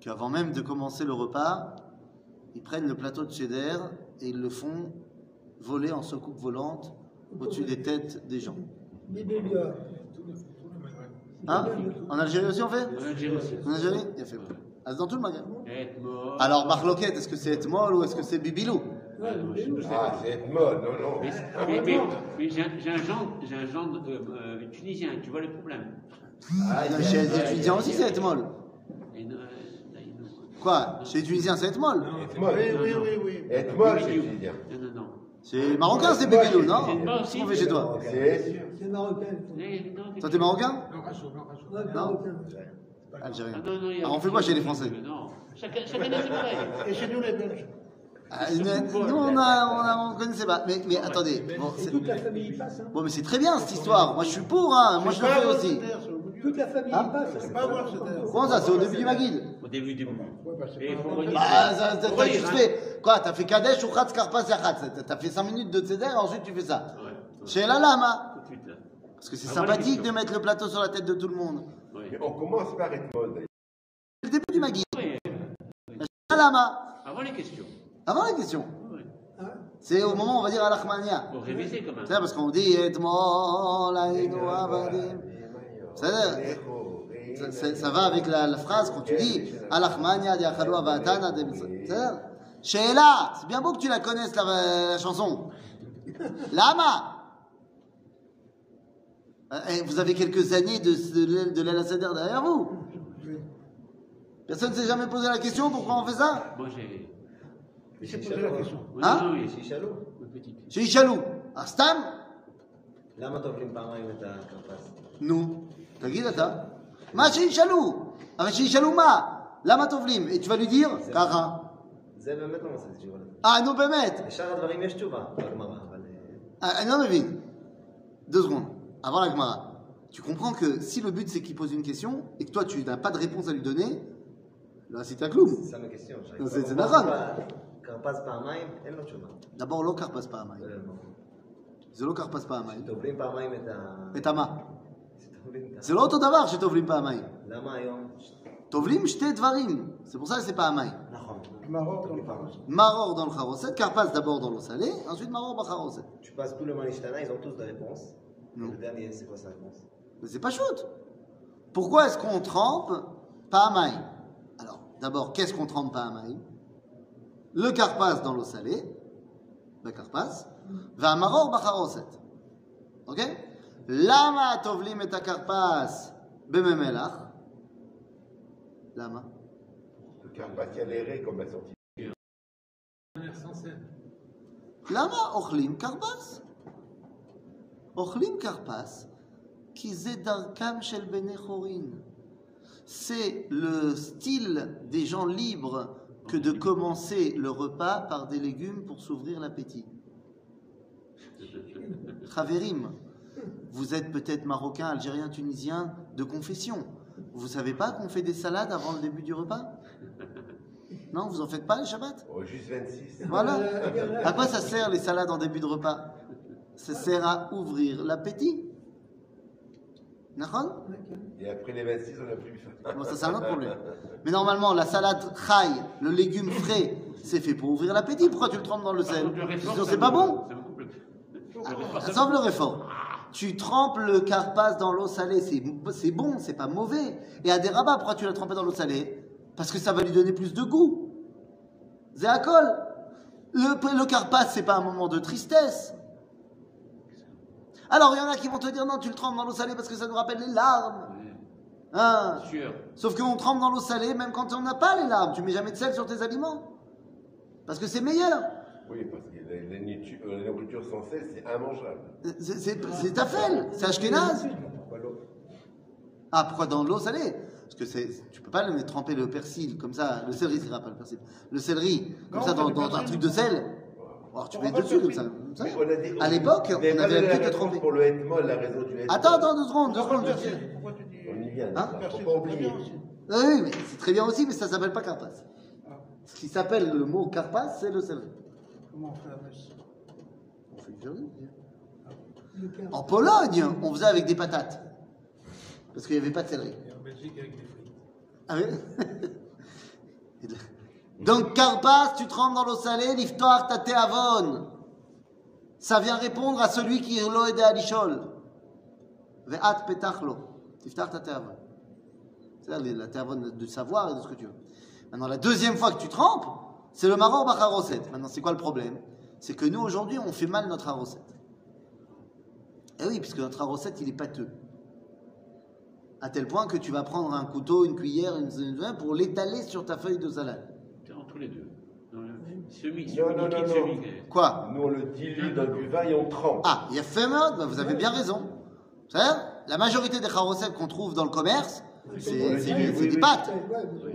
Qu'avant même de commencer le repas, ils prennent le plateau de cheddar et ils le font voler en soucoupe volante au-dessus des têtes des gens. Hein? En Algérie aussi on fait? En Algérie aussi. En Algérie? Il a fait bon. Ah, c'est dans tout le. Alors, Marloquette, est-ce que c'est Etmol ou est-ce que c'est Bibilou? Bibélia. Ah, c'est être mode, non, non. Mais, mais- mais- mais j'ai un- j'ai un euh, euh, tunisien, tu vois le problème. Ah, Chez les Tunisiens aussi, c'est Etmol. Euh, Quoi? Chez les Tunisiens, c'est Etmol. Être mode. Oui, oui, oui, oui. Être mode, c'est Bibilou. tunisien. Non, non, non. Chez les Marocains, c'est Bibilou, non? C'est qu'on fait chez toi? C'est C'est marocain. Non, Toi, t'es Marocain? Non, non, rajoute. Ouais, Non. marocain. Algérien. Ah, non, non, il y a- Alors, on fait quoi chez les Français Non, chacun, chacun a ses pareil. Et chez nous, les Belges. Ah, Nous, on on connaissait pas. Mais, mais attendez. Bon, Et c'est- toute la famille y passe. Hein. bon, mais c'est très bien cette histoire. Moi, je suis pour, hein. Moi, je le fais aussi. Toute la famille Hein y passe. C'est pas avoir ce terre. Comment ça C'est au début du Maguide Au début du moment. Ouais, bah, Et. Bah, ça, t'as juste hein. fait. Quoi T'as fait Kadesh ou Khatz Karpas Yachatz. T'as- T'as fait 5 minutes de Tzeder, ensuite tu fais ça. Chez la lama. Tout de suite, là. Parce que c'est Ah, sympathique de mettre le plateau sur la tête de tout le monde. On commence par d'ailleurs. C'est le début du La lama. Avant les questions. Avant la question. Ouais. C'est au moment où on va dire Al-Akhmania. Faut réviser quand même. C'est parce qu'on dit Etmol Aïnou Avadim. C'est-à-dire, ça, ça- ça va avec la, la phrase quand tu dis Al-Akhmania Diachalo Avatana C'est-à-dire, Sheila, c'est bien beau que tu la connaisses la, la chanson. Lama. Euh, eh, Vous avez quelques années de, de, de l'El Seder derrière vous. Personne ne s'est jamais posé la question pourquoi on fait ça Moi j'ai. Il s'est posé la question. Oui, Hein non, oui, שישאלו, une petite. Chez Ichalou. Ah, סתם? למה טובלים פעמיים את הכרפס? נו, תגיד אתה. מה שישאלו. אבל שישאלו מה? למה טובלים? Et tu vas lui dire ככה. זה באמת לא מצאתי תשובה לזה. אה, נו באמת. לשאר הדברים יש תשובה בגמרא, אבל... אה, Ah, אני לא מבין. Deux secondes. Avant la Gemara. Tu comprends que si le but c'est qu'il pose une question et que toi tu n'as pas de réponse à lui donner, là c'est un clown. סתם הקסטיון. זה- זה נכון. כרפס פעמיים, אין לו תשובה. D'abord, לא כרפס פעמיים. לא יודע, זה לא כרפס פעמיים. טובלים פעמיים את ה... את המה. טובלים את ה- זה לא אותו דבר שטובלים פעמיים. למה היום? טובלים שתי דברים. C'est pour ça que c'est פעמיים. נכון. Maroc, dans le Pharos. Maror dans le charoset, Karpas d'abord dans l'eau salée, ensuite Maror dans le charoset. Tu passes tout le Manishtana, ils ont tous des réponses. Non. Le dernier, c'est quoi sa réponse Mais c'est pas shoot. Pourquoi est-ce qu'on trempe Pahamaï Alors, d'abord, qu'est-ce qu'on trempe Pahamaï Le Karpas dans l'eau salée, le Karpas, va Maror Bacharoset. Ok Lama tovlim et Karpas bememelach. Lama. Le Carpathian erré comme la sortie. Manière sans scène. C'est le style des gens libres que de commencer le repas par des légumes pour s'ouvrir l'appétit. Traverim, vous êtes peut-être marocain, algérien, tunisien de confession. Vous savez pas qu'on fait des salades avant le début du repas? Non, vous en faites pas le Shabbat oh, Juste 26. Voilà. À quoi ça sert les salades en début de repas? Ça sert à ouvrir l'appétit. Et après les 26, on n'a plus faim. Bon, ça c'est un autre problème. Mais normalement, la salade chai, le légume frais, c'est fait pour ouvrir l'appétit. Pourquoi tu le trempes dans le sel? Sinon, c'est pas bon. me- Sauf le réfort. Tu trempes le carpas dans l'eau salée, c'est c'est bon, c'est pas mauvais. Et à des rabats, pourquoi tu l'as trempé dans l'eau salée? Parce que ça va lui donner plus de goût. Zéacol. Le, le carpas, c'est pas un moment de tristesse. Alors, il y en a qui vont te dire non, tu le trempes dans l'eau salée parce que ça nous rappelle les larmes. Hein Sûr. Sauf qu'on trempe dans l'eau salée même quand on n'a pas les larmes. Tu mets jamais de sel sur tes aliments. Parce que c'est meilleur. Oui, parce que la, euh, la nourriture sans sel, c'est immangeable. C'est- Tafel, c'est Ashkenaz. Pourquoi l'eau? Ah, pourquoi dans l'eau salée? Parce que c'est, tu peux pas le tremper le persil comme ça, le céleri, c'est pas le persil, le céleri comme Non, ça dans, un truc de sel. Alors tu On mets dessus comme ça. on À l'époque, on avait tremper. Pour le Hetmol, la raison du Hetmol. Attends, attends deux secondes, deux Pourquoi secondes. Pourquoi tu dis On y vient. Hein faut pas c'est très oublier. bien aussi. Ah Oui, mais c'est très bien aussi, mais ça s'appelle pas carpas. Ah. Ce qui s'appelle le mot carpas, c'est le céleri. Comment on fait la messe On fait du céleri. En Pologne, on faisait avec des patates. Parce qu'il n'y avait pas de céleri. Et en Belgique avec des frites. Ah oui Donc, Karpas, tu trempes dans l'eau salée, l'iftoar ta teavon. Ça vient répondre à celui qui lo aidé à l'ishol. Ve'at petachlo. Tiftar ta teavon. C'est-à-dire la teavon du savoir et de ce que tu veux. Maintenant, la deuxième fois que tu trempes, c'est le maror bacharoset. Maintenant, c'est quoi le problème? C'est que nous, aujourd'hui, on fait mal notre aroset. Eh oui, puisque notre aroset, il est pâteux à tel point que tu vas prendre un couteau, une cuillère, une, une- pour l'étaler sur ta feuille de salade. Entre les deux. Non, le- Semi, Non, semi, non, liquide, non, semi. non. Quoi Nous, on le dilue dans du vin et on trempe. Ah, il y a Femod, bah, vous avez bien raison. La majorité des charoset qu'on trouve dans le commerce, c'est Oui, c'est- oui, des oui. pâtes.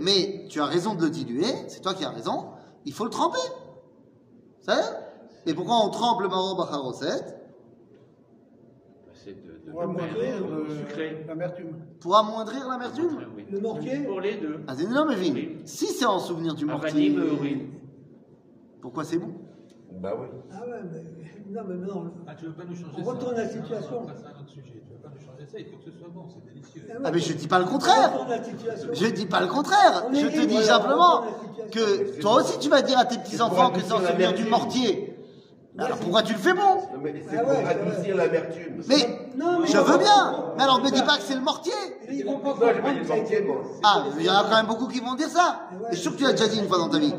Mais tu as raison de le diluer, c'est toi qui as raison, il faut le tremper. C'est Et pourquoi on trempe le maror bacharoset C'est de, de, Pour amoindrir le- euh, sucré. l'amertume. Pour amoindrir l'amertume Oui. Le mortier Pour les deux. Ah, c'est énorme, Evelyne. Si c'est en souvenir du mortier, pourquoi c'est bon? Bah oui. Ah ouais, mais non, mais non. Ah, tu veux pas nous changer On ça retourne à la situation. Ça, c'est un autre sujet. Tu veux pas nous changer ça? Il faut que ce soit bon, c'est délicieux. ouais, Ah, mais je dis pas le on contraire à la situation. Je dis pas le contraire. On Je te dis voilà, simplement on que toi aussi tu vas dire à tes petits enfants que c'est en souvenir du mortier. Alors pourquoi tu le fais bon? Non, mais c'est Ah pour adoucir l'amertume. Mais je veux bien. non, Mais alors me non, dis pas que c'est le mortier. Non, j'ai pas dit le mortier, moi. Ah, mais il y en a quand même beaucoup qui vont dire ça. je suis sûr que tu l'as déjà dit une fois dans ta vie.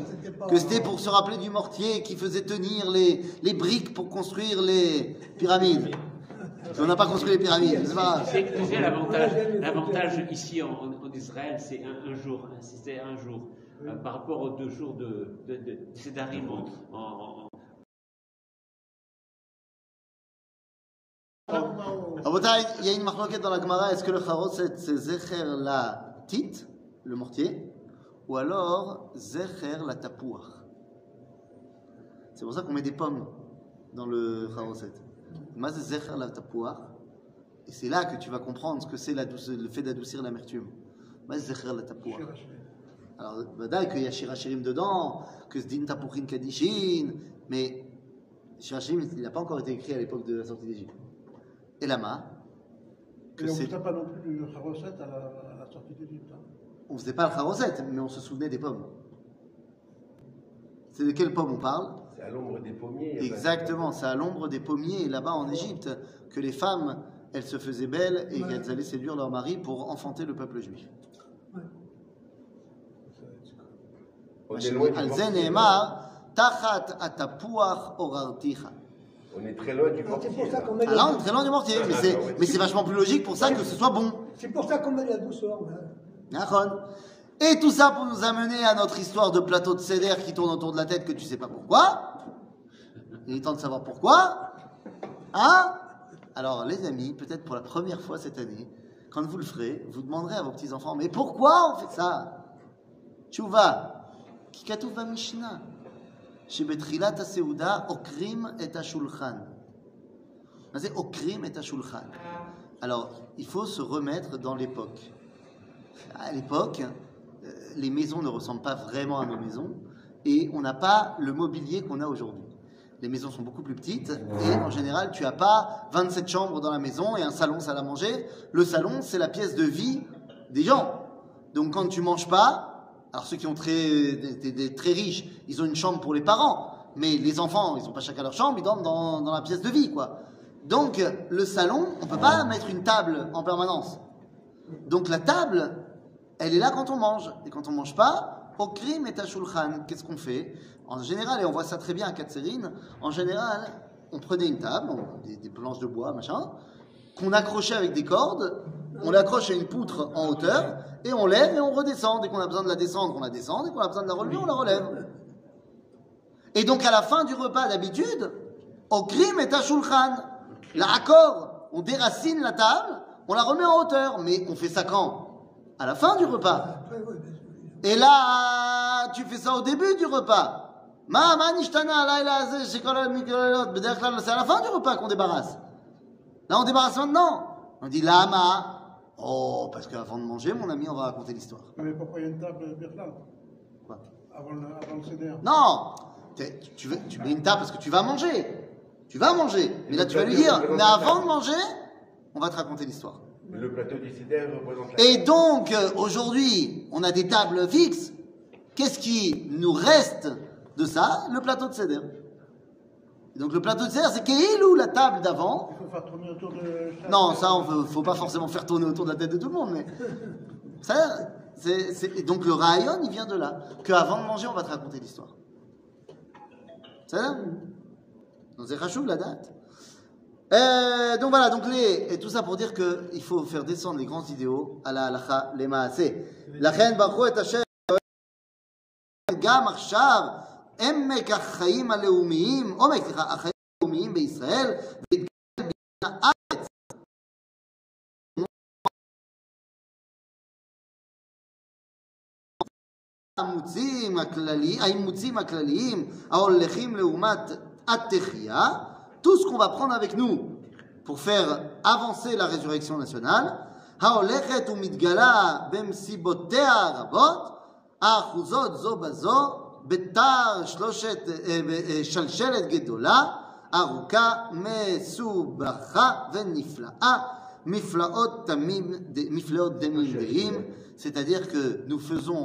Que c'était pour se rappeler du mortier qui faisait tenir les, les briques pour construire les pyramides. On n'a pas construit les pyramides, c'est pas l'avantage, l'avantage ici en, Israël, c'est un, un jour. hein, C'était un jour. Euh, par rapport aux deux jours de, de, de, Sédarim en, en, en- Il y a une marque dans la Gemara. Est-ce que le Kharot, c'est Zecher la Tite, le mortier, ou alors Zecher la Tapouar C'est pour ça qu'on met des pommes dans le Kharot. Mais Zecher la Tapouar, et c'est là que tu vas comprendre ce que c'est le fait d'adoucir l'amertume. Mais Zecher la Tapouar. Alors, bah, Vadaï, qu'il y a Shirachirim dedans, que Zdin Tapourin Kadishin, mais Shirachirim, il n'a pas encore été écrit à l'époque de la sortie d'Égypte. Et lama, que Et on ne faisait pas non plus du recette à la, à la sortie d'Égypte. hein? on faisait pas le charoset, mais on se souvenait des pommes. C'est de quelles pommes on parle? C'est à l'ombre des pommiers. Exactement, c'est à l'ombre des pommiers là-bas en Égypte que les femmes, elles se faisaient belles et Ouais. qu'elles allaient séduire leur mari pour enfanter le peuple juif. On est loin On est très loin du Ah, C'est mortier. pour ça met Ah là, on est très loin du mortier, mais Ah, c'est, mais c'est vachement plus logique pour ça que ce soit bon. c'est pour ça qu'on met de la douceur. Nachon. Et tout ça pour nous amener à notre histoire de plateau de céder qui tourne autour de la tête que tu sais pas pourquoi. Il est temps de savoir pourquoi. Hein? Alors, les amis, peut-être pour la première fois cette année, quand vous le ferez, vous demanderez à vos petits-enfants, mais pourquoi on fait ça? Tchouva, qui katouf Mishnah, שבתחילת הסעודה עוקרים את השולחן. מה זה עוקרים את השולחן? Alors, il faut se remettre dans l'époque. À l'époque, euh, les maisons ne ressemblent pas vraiment à nos maisons et on n'a pas le mobilier qu'on a aujourd'hui. Les maisons sont beaucoup plus petites et en général, tu n'as pas 27 chambres dans la maison et un salon, salle à manger. Le salon, c'est la pièce de vie des gens. Donc quand tu manges pas, alors ceux qui ont très, des, très riches, ils ont une chambre pour les parents, mais les enfants, ils n'ont pas chacun leur chambre, ils dorment dans, dans la pièce de vie, quoi. Donc le salon, on peut pas mettre une table en permanence. Donc la table, elle est là quand on mange. Et quand on mange pas, au crime et à shulchan, qu'est-ce qu'on fait? En général, et on voit ça très bien à Katserine, en général, on prenait une table, des planches de bois, machin, qu'on accrochait avec des cordes, on l'accroche à une poutre en hauteur, et on lève et on redescend. Dès qu'on a besoin de la descendre, on la descend. Dès qu'on a besoin de la relever, on la relève. Et donc à la fin du repas d'habitude, au crime est à shulchan. L'accord, on déracine la table, on la remet en hauteur, mais on fait ça quand? À la fin du repas. Et là, tu fais ça au début du repas. C'est à la fin du repas qu'on débarrasse. Là, on débarrasse maintenant. On dit lama. Oh, parce qu'avant de manger, mon ami, on va raconter l'histoire. Mais pourquoi il y a une table Birklal Quoi? Avant le, avant le CDR Non tu, veux, tu mets une table parce que tu vas manger. Tu vas manger. Mais là, tu vas lui dire, mais avant de manger, on va te raconter l'histoire. Le plateau du CIDER représente la... Et donc, euh, aujourd'hui, on a des tables fixes. Qu'est-ce qui nous reste de ça? Le plateau de céder. Donc le plateau de dessert, c'est qu'il ou la table d'avant. Il faut faire tourner autour de. Non, ça, on ne faut pas forcément faire tourner autour de la tête de tout le monde, mais. c'est, donc le rayon, il vient de là. Qu'avant de manger, on va te raconter l'histoire. Ça va? Donc c'est la date. Et donc voilà, donc les, et tout ça pour dire qu'il faut faire descendre les grands idéaux à la halakha, les maasé. La reine Baruch et Hachem, עמק החיים הלאומיים, עומק, סליחה, החיים הלאומיים בישראל, והתגלה בניין הארץ. האימוצים הכללי- האימוצים הכלליים ההולכים לעומת התחייה, tout ce qu'on va prendre avec nous pour faire avancer la résurrection nationale, ההולכת ומתגלה במסיבותיה הרבות, האחוזות זו בזו, בתר שלושת, אה, אה, שלשלת גדולה, ארוכה, מסובכה ונפלאה, מפלאות תמים, ד- מפלאות דמים דעים, c'est-à-dire que nous faisons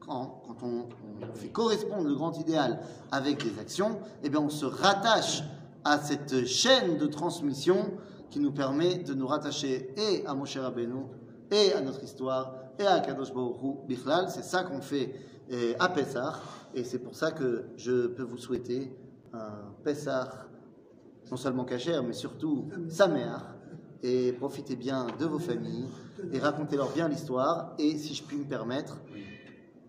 quand, quand on, on fait correspondre le grand idéal avec des actions, eh bien on se rattache à cette chaîne de transmission qui nous permet de nous rattacher et à Moshe Rabbeinu, et à notre histoire, et à Kadosh Baruch Hu Bichlal. C'est ça qu'on fait eh, à Pessah, et c'est pour ça que je peux vous souhaiter un Pessah non seulement cachère, mais surtout Sameach. Et profitez bien de vos familles et racontez-leur bien l'histoire. Et si je puis me permettre,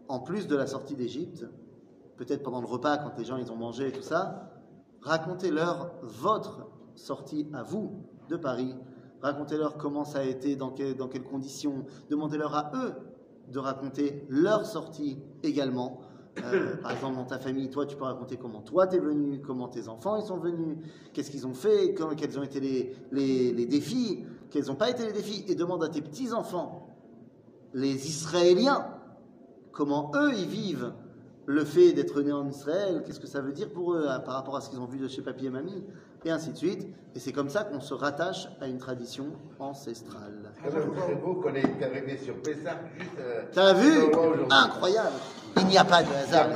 en plus de la sortie d'Égypte, peut-être pendant le repas, quand les gens ils ont mangé et tout ça, racontez-leur votre sortie à vous de Paris. Racontez-leur comment ça a été, dans quelles conditions. Demandez-leur à eux de raconter leur sortie également. Euh, par exemple, dans ta famille, toi, tu peux raconter comment toi t'es venu, comment tes enfants ils sont venus, qu'est-ce qu'ils ont fait, quels ont été les, les- les défis, quels n'ont pas été les défis. Et demande à tes petits-enfants, les Israéliens, comment eux ils vivent le fait d'être nés en Israël, qu'est-ce que ça veut dire pour eux hein, par rapport à ce qu'ils ont vu de chez papy et mamie, et ainsi de suite. Et c'est comme ça qu'on se rattache à une tradition ancestrale. Beau qu'on est arrivé sur Pessah juste... euh, T'as vu? Incroyable Il n'y a pas de hasard.